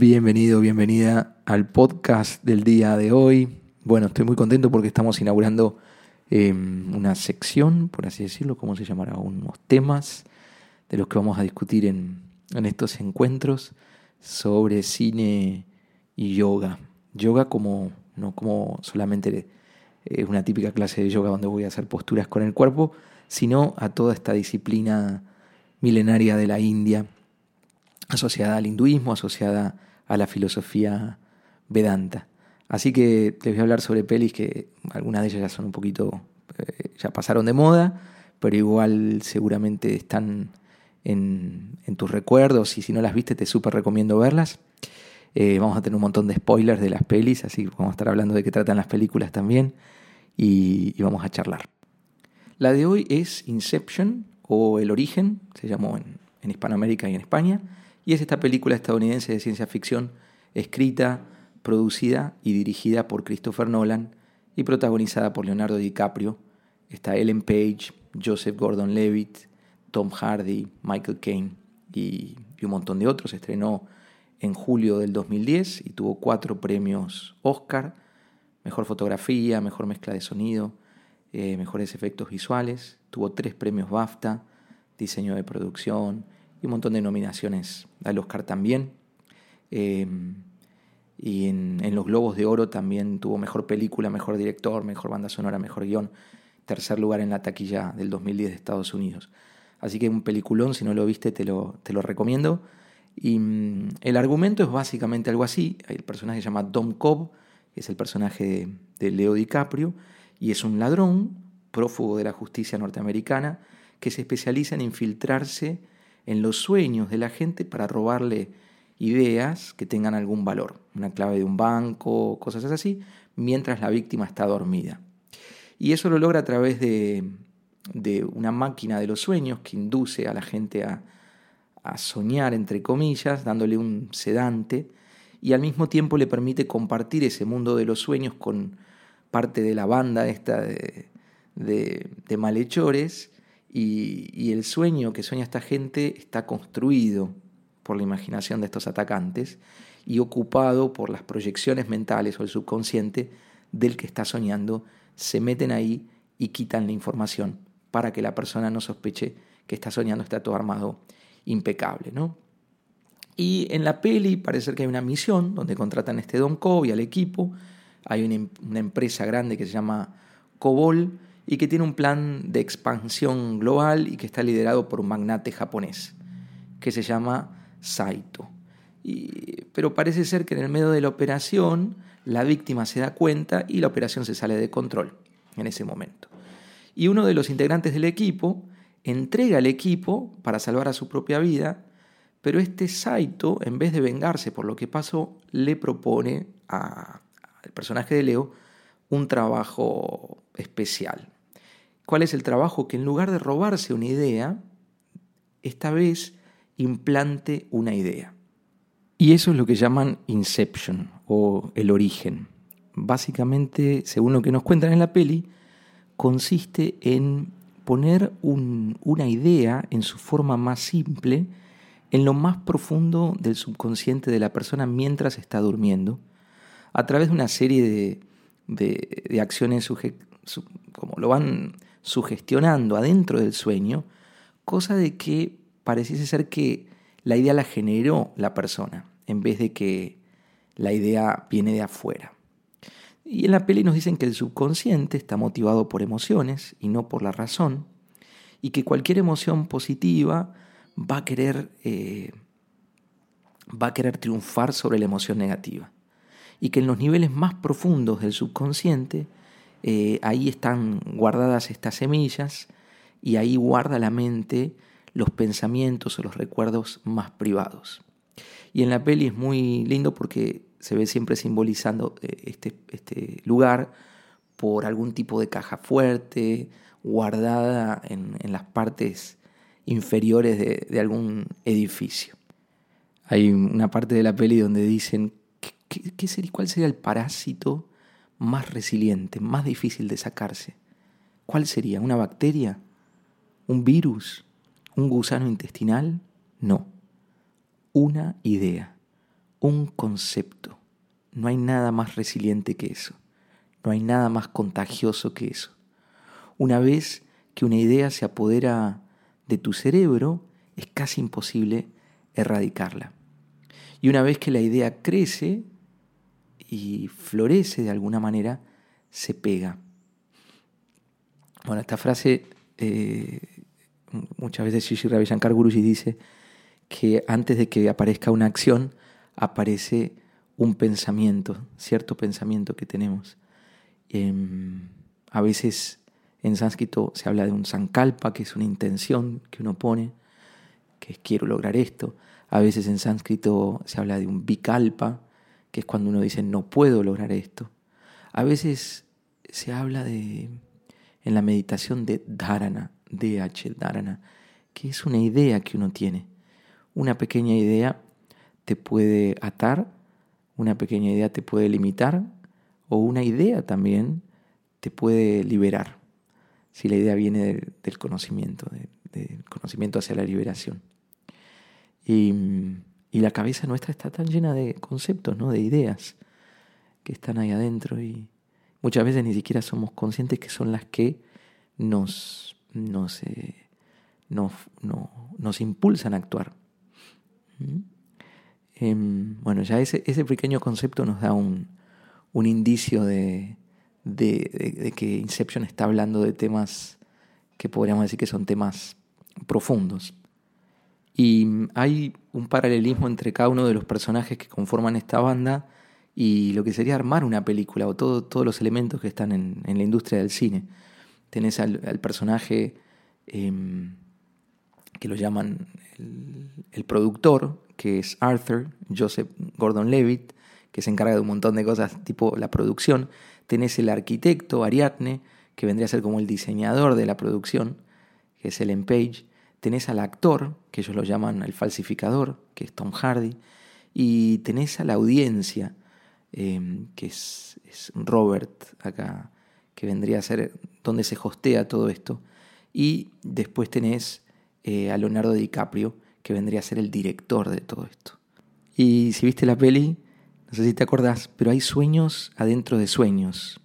Bienvenido, bienvenida al podcast del día de hoy. Bueno, estoy muy contento porque estamos inaugurando eh, una sección, por así decirlo, ¿cómo se llamará? Unos temas de los que vamos a discutir en, en estos encuentros sobre cine y yoga. Yoga como no como solamente es una típica clase de yoga donde voy a hacer posturas con el cuerpo, sino a toda esta disciplina milenaria de la India asociada al hinduismo, asociada a la filosofía vedanta. Así que les voy a hablar sobre pelis que algunas de ellas ya son un poquito, eh, ya pasaron de moda, pero igual seguramente están en, tus recuerdos y si no las viste te súper recomiendo verlas. Eh, vamos a tener un montón de spoilers de las pelis, así que vamos a estar hablando de qué tratan las películas también y, vamos a charlar. La de hoy es Inception o El Origen, se llamó en, en Hispanoamérica y en España y es esta película estadounidense de ciencia ficción escrita, producida y dirigida por Christopher Nolan y protagonizada por Leonardo DiCaprio. Está Ellen Page, Joseph Gordon-Levitt, Tom Hardy, Michael Caine y, un montón de otros. estrenó en julio del 2010 y tuvo cuatro premios Oscar, mejor fotografía, mejor mezcla de sonido, eh, mejores efectos visuales. Tuvo tres premios BAFTA, diseño de producción, y un montón de nominaciones al Oscar también. Em, y en, los Globos de Oro también tuvo mejor película, mejor director, mejor banda sonora, mejor guion. Tercer lugar en la taquilla del 2010 de Estados Unidos. Así que un peliculón, si no lo viste, te lo, te lo recomiendo. Y mm, el argumento es básicamente algo así. El personaje se llama Dom Cobb, que es el personaje de Leo DiCaprio, y es un ladrón, prófugo de la justicia norteamericana, que se especializa en infiltrarse en los sueños de la gente para robarle ideas que tengan algún valor, una clave de un banco, cosas así, mientras la víctima está dormida. Y eso lo logra a través de, una máquina de los sueños que induce a la gente a, soñar, entre comillas, dándole un sedante, y al mismo tiempo le permite compartir ese mundo de los sueños con parte de la banda esta de, de malhechores y, el sueño que sueña esta gente está construido por la imaginación de estos atacantes y ocupado por las proyecciones mentales o el subconsciente del que está soñando, se meten ahí y quitan la información para que la persona no sospeche que está soñando, está todo armado impecable. ¿no? Y en la peli parece que hay una misión donde contratan a este Don Cobb y al equipo. Hay una, em, una empresa grande que se llama Cobol y que tiene un plan de expansión global y que está liderado por un magnate japonés que se llama Saito. pero parece ser que en el medio de la operación la víctima se da cuenta y la operación se sale de control en ese momento. Y uno de los integrantes del equipo entrega el equipo para salvar a su propia vida, pero este Saito, en vez de vengarse por lo que pasó, le propone al personaje de Leo un trabajo especial, cuál es el trabajo que en lugar de robarse una idea, esta vez implante una idea. Y eso es lo que llaman inception o el origen. Básicamente, según lo que nos cuentan en la peli, consiste en poner una idea en su forma más simple, en lo más profundo del subconsciente de la persona mientras está durmiendo, a través de una serie de, de acciones como lo van sugestionando adentro del sueño, cosa de que pareciese ser que la idea la generó la persona, en vez de que la idea viene de afuera. Y en la peli nos dicen que el subconsciente está motivado por emociones y no por la razón, y que cualquier emoción positiva va a querer, eh, va a querer triunfar sobre la emoción negativa. Y que en los niveles más profundos del subconsciente eh, ahí están guardadas estas semillas y ahí guarda la mente los pensamientos o los recuerdos más privados. Y en la peli es muy lindo porque se ve siempre simbolizando eh, este, este lugar por algún tipo de caja fuerte, guardada en, las partes inferiores de, algún edificio. Hay una parte de la peli donde dicen, ¿qué, ¿cuál sería el parásito más resiliente, más difícil de sacarse. ¿Cuál sería? ¿Una bacteria? ¿Un virus? ¿Un gusano intestinal? No. Una idea. un concepto. No hay nada más resiliente que eso. No hay nada más contagioso que eso. Una vez que una idea se apodera de tu cerebro, es casi imposible erradicarla. Y una vez que la idea crece y florece de alguna manera, se pega. Bueno, esta frase eh, muchas veces Shishi Ravishankar Guruji dice que antes de que aparezca una acción, aparece un pensamiento, cierto pensamiento que tenemos. Em, a veces en sánscrito se habla de un sankalpa, que es una intención que uno pone, que es quiero lograr esto. A veces en sánscrito se habla de un vikalpa, que es cuando uno dice no puedo lograr esto. A veces se habla de, en la meditación de dharana, DH, dharana, que es una idea que uno tiene. Una pequeña idea te puede atar, una pequeña idea te puede limitar, o una idea también te puede liberar, si la idea viene del, conocimiento, del conocimiento hacia la liberación. Y, y, la cabeza nuestra está tan llena de conceptos, ¿no? de ideas que están ahí adentro y muchas veces ni siquiera somos conscientes que son las que nos, nos, nos impulsan a actuar. ¿Mm? Em, bueno, ya ese, pequeño concepto nos da un, un indicio de, de, que Inception está hablando de temas que podríamos decir que son temas profundos. Y hay un paralelismo entre cada uno de los personajes que conforman esta banda y lo que sería armar una película o todo, todos los elementos que están en, la industria del cine. Tenés al, personaje em, que lo llaman el, productor, que es Arthur, Joseph Gordon Levitt, que se encarga de un montón de cosas tipo la producción. Tenés el arquitecto, Ariadne, que vendría a ser como el diseñador de la producción, que es Ellen Page. Tenés al actor, que ellos lo llaman el falsificador, que es Tom Hardy. Y tenés a la audiencia, em, que es, Robert acá, que vendría a ser donde se hostea todo esto. Y después tenés eh, a Leonardo DiCaprio, que vendría a ser el director de todo esto. Y si viste la peli, no sé si te acordás, pero hay sueños adentro de sueños.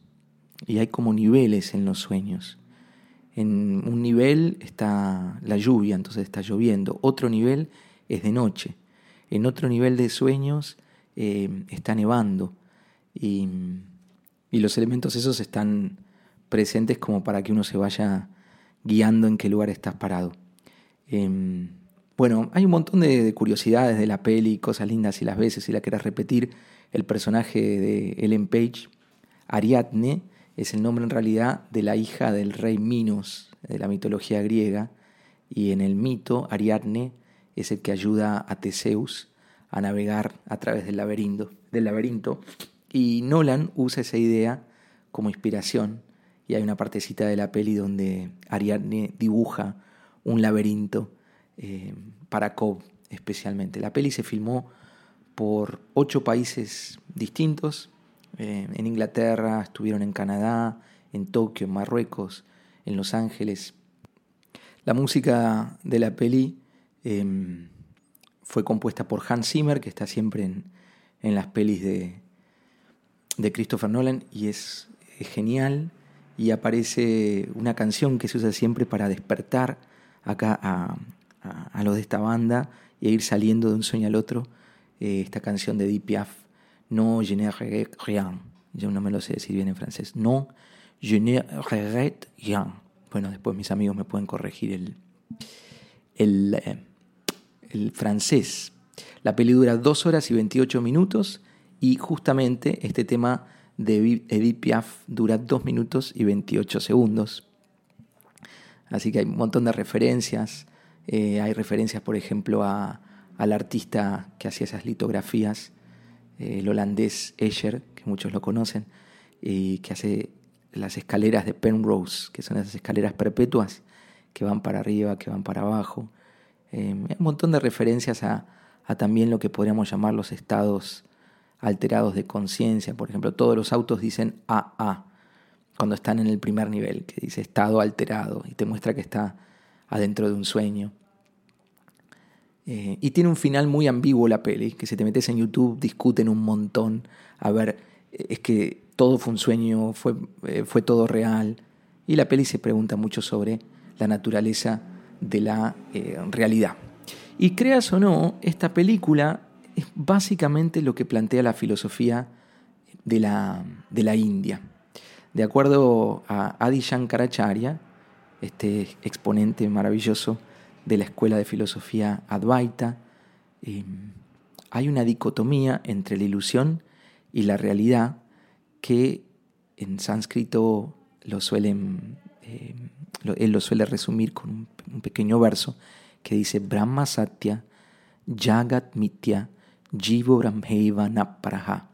Y hay como niveles en los sueños. En un nivel está la lluvia, entonces está lloviendo. Otro nivel es de noche. En otro nivel de sueños eh, está nevando. Y, y los elementos esos están presentes como para que uno se vaya guiando en qué lugar estás parado. Em, bueno, hay un montón de, curiosidades de la peli, cosas lindas si las ves, si la querés repetir. El personaje de Ellen Page, Ariadne, es el nombre en realidad de la hija del rey Minos de la mitología griega. Y en el mito, Ariadne es el que ayuda a Teseus a navegar a través del laberinto. Del laberinto. Y Nolan usa esa idea como inspiración y hay una partecita de la peli donde Ariadne dibuja un laberinto eh, para Cobb especialmente. La peli se filmó por ocho países distintos. Eh, en Inglaterra, estuvieron en Canadá, en Tokio, en Marruecos, en Los Ángeles. La música de la peli em, fue compuesta por Hans Zimmer, que está siempre en, las pelis de, Christopher Nolan y es, genial y aparece una canción que se usa siempre para despertar acá a, los de esta banda y ir saliendo de un sueño al otro. Eh, esta canción de Deep Piaf, No je ne regrette rien. Yo no me lo sé decir bien en francés. No je ne regrette rien. Bueno, después mis amigos me pueden corregir el, el, eh, el francés. La peli dura 2 horas y 28 minutos y justamente este tema de Edith Piaf dura 2 minutos y 28 segundos. Así que hay un montón de referencias. Eh, hay referencias, por ejemplo, a, al artista que hacía esas litografías, el holandés Escher, que muchos lo conocen, y que hace las escaleras de Penrose, que son esas escaleras perpetuas que van para arriba, que van para abajo. Eh, un montón de referencias a, a también lo que podríamos llamar los estados alterados de conciencia. Por ejemplo, todos los autos dicen AA cuando están en el primer nivel, que dice estado alterado y te muestra que está adentro de un sueño. Eh, y tiene un final muy ambiguo la peli, que si te metes en YouTube discuten un montón, a ver, es que todo fue un sueño, fue, eh, fue todo real. Y la peli se pregunta mucho sobre la naturaleza de la eh, realidad. Y creas o no, esta película es básicamente lo que plantea la filosofía de la, de la India. De acuerdo a Adi Shankaracharya, este exponente maravilloso de la escuela de filosofía Advaita, em, hay una dicotomía entre la ilusión y la realidad que en sánscrito lo suelen, em, él lo suele resumir con un, pequeño verso que dice Brahma Satya Jagat Mitya Jivo Brahmeiva Naparaha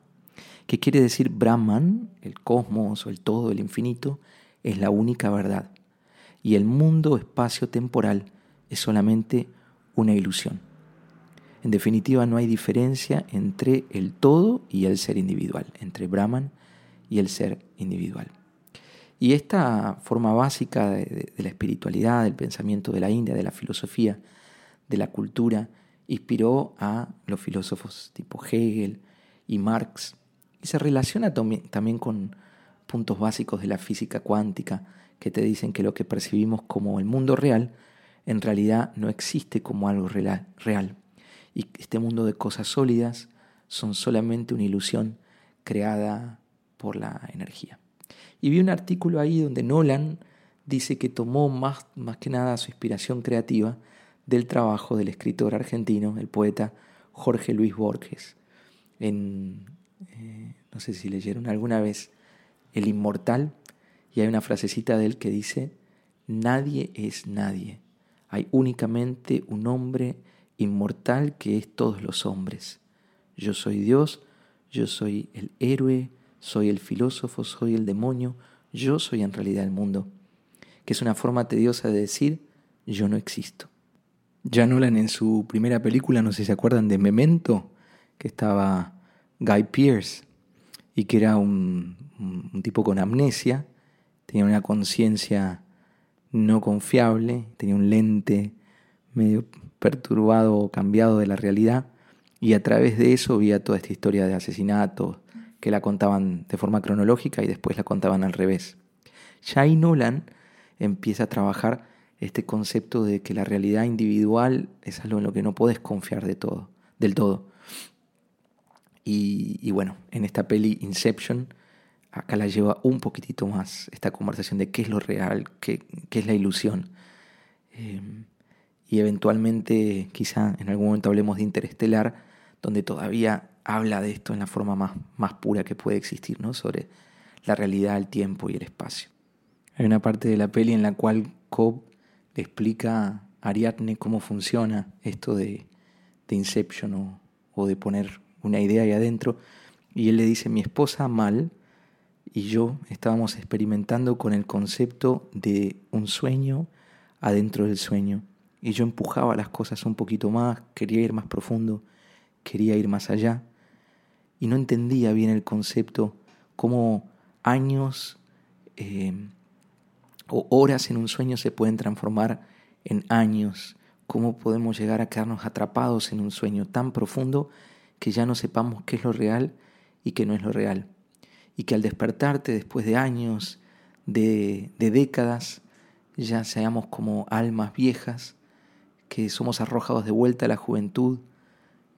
que quiere decir Brahman, el cosmos o el todo, el infinito, es la única verdad. Y el mundo espacio-temporal es solamente una ilusión. En definitiva, no hay diferencia entre el todo y el ser individual, entre Brahman y el ser individual. Y esta forma básica de, la espiritualidad, del pensamiento de la India, de la filosofía, de la cultura, inspiró a los filósofos tipo Hegel y Marx, y se relaciona también con puntos básicos de la física cuántica que te dicen que lo que percibimos como el mundo real en realidad no existe como algo real. Y este mundo de cosas sólidas son solamente una ilusión creada por la energía. Y vi un artículo ahí donde Nolan dice que tomó más, más que nada su inspiración creativa del trabajo del escritor argentino, el poeta Jorge Luis Borges, en eh, no sé si leyeron alguna vez, El Inmortal, y hay una frasecita de él que dice, nadie es nadie, hay únicamente un hombre inmortal que es todos los hombres. Yo soy Dios, yo soy el héroe, soy el filósofo, soy el demonio, yo soy en realidad el mundo, que es una forma tediosa de decir yo no existo. Ya Nolan en su primera película, no sé si se acuerdan de Memento, que estaba Guy Pearce, y que era un, tipo con amnesia, tenía una conciencia no confiable, tenía un lente medio perturbado o cambiado de la realidad, y a través de eso veía toda esta historia de asesinatos que la contaban de forma cronológica y después la contaban al revés. Ya Nolan empieza a trabajar este concepto de que la realidad individual es algo en lo que no puedes confiar de todo, del todo. Y, bueno, en esta peli Inception, acá la lleva un poquitito más esta conversación de qué es lo real, qué, es la ilusión. Em, y eventualmente, quizá en algún momento hablemos de Interestelar, donde todavía habla de esto en la forma más, más pura que puede existir, ¿no? sobre la realidad, el tiempo y el espacio. Hay una parte de la peli en la cual Cobb le explica a Ariadne cómo funciona esto de, Inception o, o de poner una idea ahí adentro, y él le dice, mi esposa mal y yo estábamos experimentando con el concepto de un sueño adentro del sueño, y yo empujaba las cosas un poquito más, quería ir más profundo, quería ir más allá, y no entendía bien el concepto, cómo años eh, o horas en un sueño se pueden transformar en años, cómo podemos llegar a quedarnos atrapados en un sueño tan profundo que ya no sepamos qué es lo real y qué no es lo real. Y que al despertarte después de años, de, décadas, ya seamos como almas viejas, que somos arrojados de vuelta a la juventud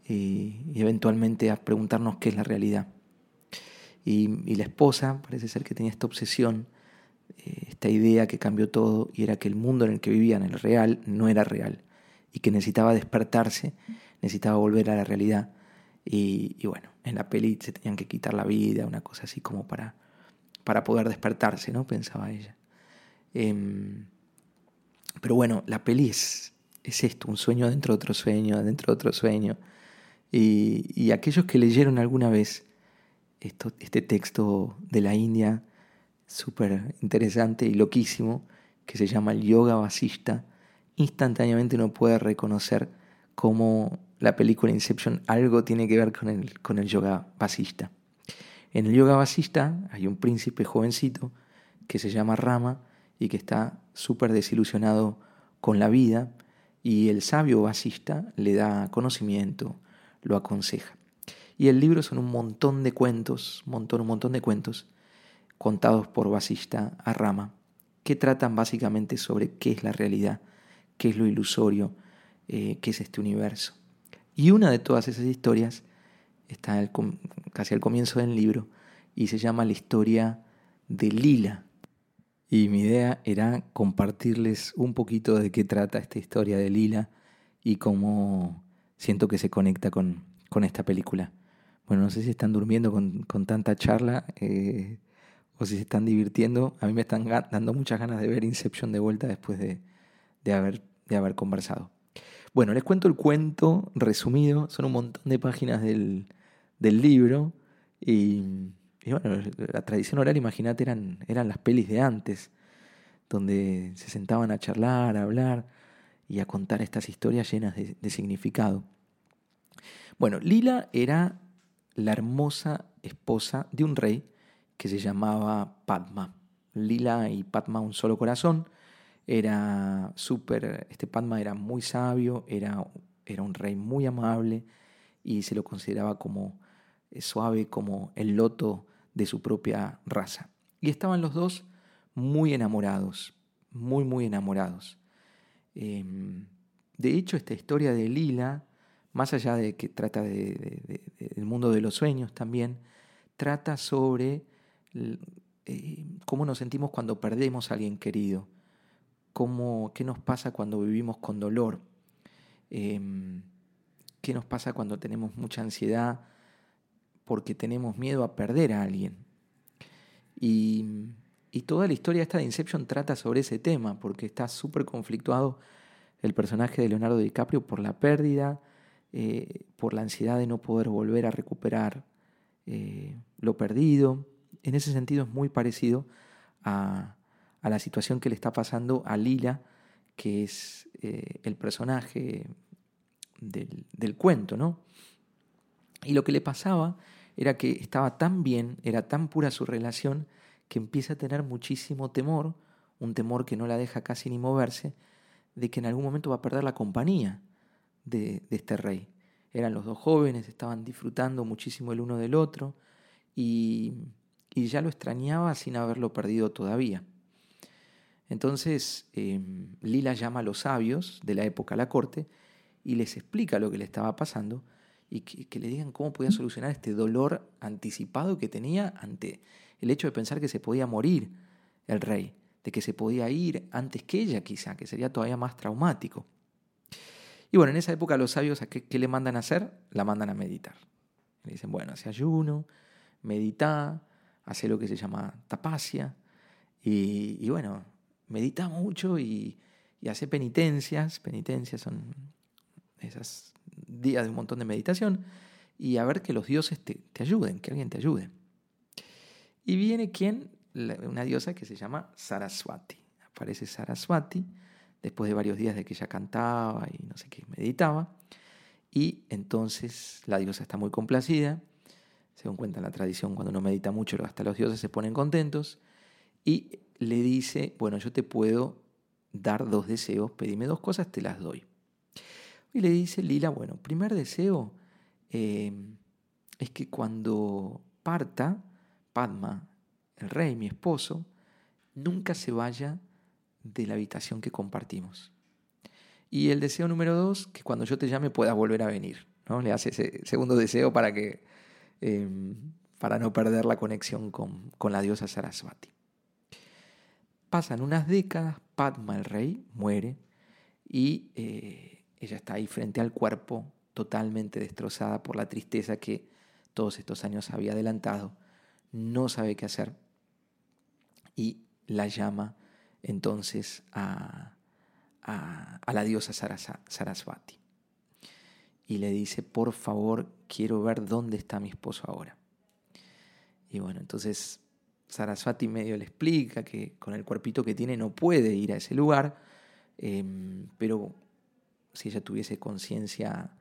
eh, y, eventualmente a preguntarnos qué es la realidad. Y, la esposa parece ser que tenía esta obsesión, eh, esta idea que cambió todo y era que el mundo en el que vivían, el real, no era real y que necesitaba despertarse, necesitaba volver a la realidad y, bueno, en la peli se tenían que quitar la vida, una cosa así como para, para poder despertarse, ¿no? Pensaba ella. Em, pero bueno, la peli es, es esto, un sueño dentro de otro sueño, dentro de otro sueño. Y, y aquellos que leyeron alguna vez esto, este texto de la India, súper interesante y loquísimo, que se llama el Yoga Vasista, instantáneamente uno puede reconocer cómo la película Inception algo tiene que ver con el, con el yoga basista. En el yoga basista hay un príncipe jovencito que se llama Rama y que está súper desilusionado con la vida y el sabio basista le da conocimiento, lo aconseja. Y el libro son un montón de cuentos, montón, un montón de cuentos contados por basista a rama, que tratan básicamente sobre qué es la realidad, qué es lo ilusorio, eh, qué es este universo. Y una de todas esas historias está casi al comienzo del libro y se llama la historia de Lila. Y mi idea era compartirles un poquito de qué trata esta historia de Lila y cómo siento que se conecta con, con esta película. Bueno, no sé si están durmiendo con, con tanta charla eh, o si se están divirtiendo. A mí me están dando muchas ganas de ver Inception de vuelta después de, de, haber, de haber conversado. Bueno, les cuento el cuento resumido. Son un montón de páginas del, del libro. Y, bueno, la tradición oral, imagínate, eran, eran las pelis de antes, donde se sentaban a charlar, a hablar y a contar estas historias llenas de, de significado. Bueno, Lila era la hermosa esposa de un rey que se llamaba Padma. Lila y Padma, un solo corazón. Era súper, este Padma era muy sabio, era, era un rey muy amable y se lo consideraba como suave como el loto de su propia raza. Y estaban los dos muy enamorados, muy, muy enamorados. Em, de hecho, esta historia de Lila, más allá de que trata de, del mundo de los sueños también, trata sobre eh, cómo nos sentimos cuando perdemos a alguien querido, cómo, qué nos pasa cuando vivimos con dolor, em, qué nos pasa cuando tenemos mucha ansiedad porque tenemos miedo a perder a alguien. Y, toda la historia esta de Inception trata sobre ese tema, porque está súper conflictuado el personaje de Leonardo DiCaprio por la pérdida, eh, por la ansiedad de no poder volver a recuperar eh, lo perdido. En ese sentido es muy parecido a, la situación que le está pasando a Lila, que es eh, el personaje del, cuento, ¿no? Y lo que le pasaba era que estaba tan bien, era tan pura su relación, que empieza a tener muchísimo temor, un temor que no la deja casi ni moverse, de que en algún momento va a perder la compañía de, este rey. Eran los dos jóvenes, estaban disfrutando muchísimo el uno del otro y, ya lo extrañaba sin haberlo perdido todavía. Entonces em, Lila llama a los sabios de la época a la corte y les explica lo que le estaba pasando y que, le digan cómo podía solucionar este dolor anticipado que tenía ante el hecho de pensar que se podía morir el rey, de que se podía ir antes que ella quizá, que sería todavía más traumático. Y bueno, en esa época los sabios, ¿a qué, le mandan a hacer? La mandan a meditar. Le dicen, bueno, hace ayuno, medita, hace lo que se llama tapacia, y, bueno, medita mucho y, hace penitencias. Penitencias son esas días de un montón de meditación y a ver que los dioses te, ayuden, que alguien te ayude. Y viene quien, una diosa que se llama Saraswati. Aparece Saraswati después de varios días de que ella cantaba y no sé qué, meditaba. Y entonces la diosa está muy complacida. Según cuenta la tradición, cuando uno medita mucho, hasta los dioses se ponen contentos. Y le dice, bueno, yo te puedo dar dos deseos, pedime dos cosas, te las doy. Y le dice Lila, bueno, primer deseo eh, es que cuando parta Padma, el rey, mi esposo, nunca se vaya de la habitación que compartimos. Y el deseo número dos, que cuando yo te llame puedas volver a venir. ¿no? Le hace ese segundo deseo para que eh, para no perder la conexión con, la diosa Sarasvati. Pasan unas décadas, Padma el rey muere y eh, ella está ahí frente al cuerpo, totalmente destrozada por la tristeza que todos estos años había adelantado. No sabe qué hacer. Y la llama entonces a, a, la diosa Sarasvati. Y le dice, por favor, quiero ver dónde está mi esposo ahora. Y bueno, entonces Sarasvati medio le explica que con el cuerpito que tiene no puede ir a ese lugar, em, pero si ella tuviese conciencia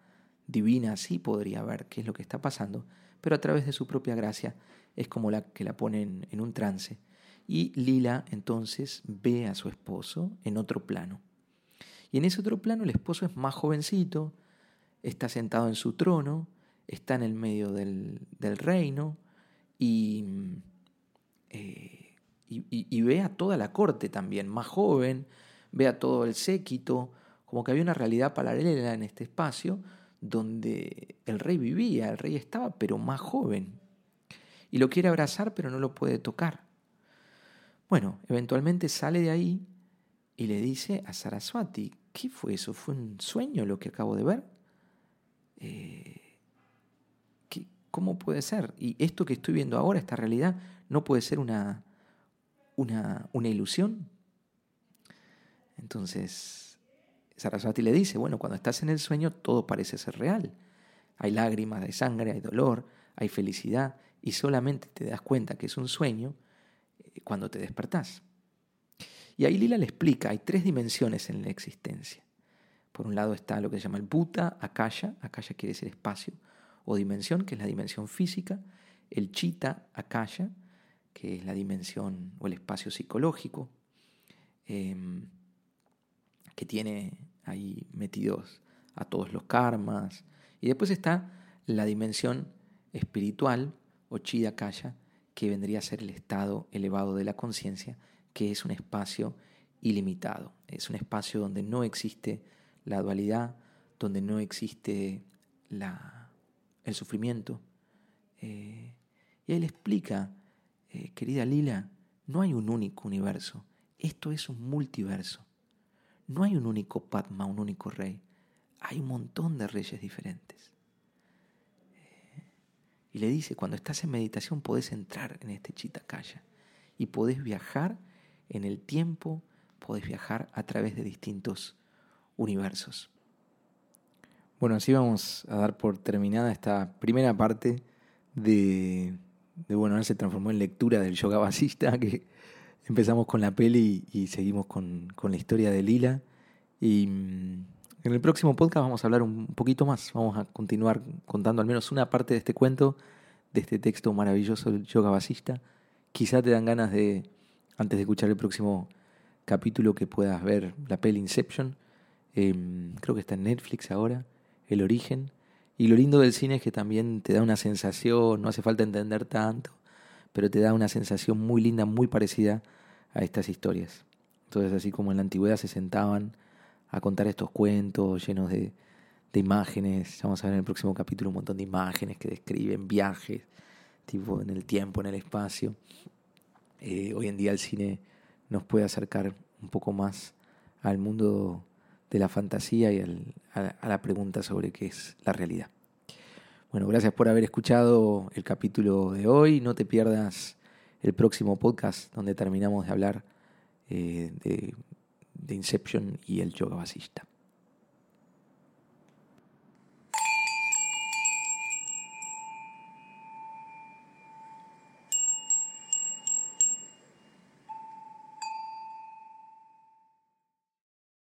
divina, sí podría ver qué es lo que está pasando, pero a través de su propia gracia es como la que la pone en, un trance. Y Lila entonces ve a su esposo en otro plano. Y en ese otro plano el esposo es más jovencito, está sentado en su trono, está en el medio del, reino y, eh, y, ve a toda la corte también, más joven, ve a todo el séquito, como que había una realidad paralela en este espacio donde el rey vivía, el rey estaba, pero más joven. Y lo quiere abrazar, pero no lo puede tocar. Bueno, eventualmente sale de ahí y le dice a Saraswati, ¿qué fue eso? ¿Fue un sueño lo que acabo de ver? Eh, ¿Cómo puede ser? Y esto que estoy viendo ahora, esta realidad, no puede ser una, una, una ilusión. Entonces, Saraswati le dice, bueno, cuando estás en el sueño todo parece ser real. Hay lágrimas, hay sangre, hay dolor, hay felicidad, y solamente te das cuenta que es un sueño eh, cuando te despertás. Y ahí Lila le explica, hay tres dimensiones en la existencia. Por un lado está lo que se llama el Bhuta, Akasha, Akasha quiere decir espacio o dimensión, que es la dimensión física, el Chita, Akasha, que es la dimensión o el espacio psicológico, em, que tiene ahí metidos a todos los karmas. Y después está la dimensión espiritual o Chida Akasha, que vendría a ser el estado elevado de la conciencia, que es un espacio ilimitado. Es un espacio donde no existe la dualidad, donde no existe la, el sufrimiento. Eh, y él explica, eh, querida Lila, no hay un único universo, esto es un multiverso. No hay un único Padma, un único rey, hay un montón de reyes diferentes. Eh, y le dice, cuando estás en meditación podés entrar en este Chitakaya y podés viajar en el tiempo, podés viajar a través de distintos universos. Bueno, así vamos a dar por terminada esta primera parte de, bueno, ahora se transformó en lectura del yoga basista, que empezamos con la peli y, seguimos con, con, la historia de Lila. Y mm, en el próximo podcast vamos a hablar un poquito más, vamos a continuar contando al menos una parte de este cuento, de este texto maravilloso del yoga basista. Quizá te dan ganas de, antes de escuchar el próximo capítulo, que puedas ver la peli Inception Em, creo que está en Netflix ahora, El origen. Y lo lindo del cine es que también te da una sensación, no hace falta entender tanto, pero te da una sensación muy linda, muy parecida a estas historias. Entonces, así como en la antigüedad se sentaban a contar estos cuentos llenos de, imágenes, vamos a ver en el próximo capítulo un montón de imágenes que describen viajes, tipo en el tiempo, en el espacio. Eh, hoy en día el cine nos puede acercar un poco más al mundo de la fantasía y a, la pregunta sobre qué es la realidad. Bueno, gracias por haber escuchado el capítulo de hoy. No te pierdas el próximo podcast donde terminamos de hablar eh, de Inception y el yoga basista.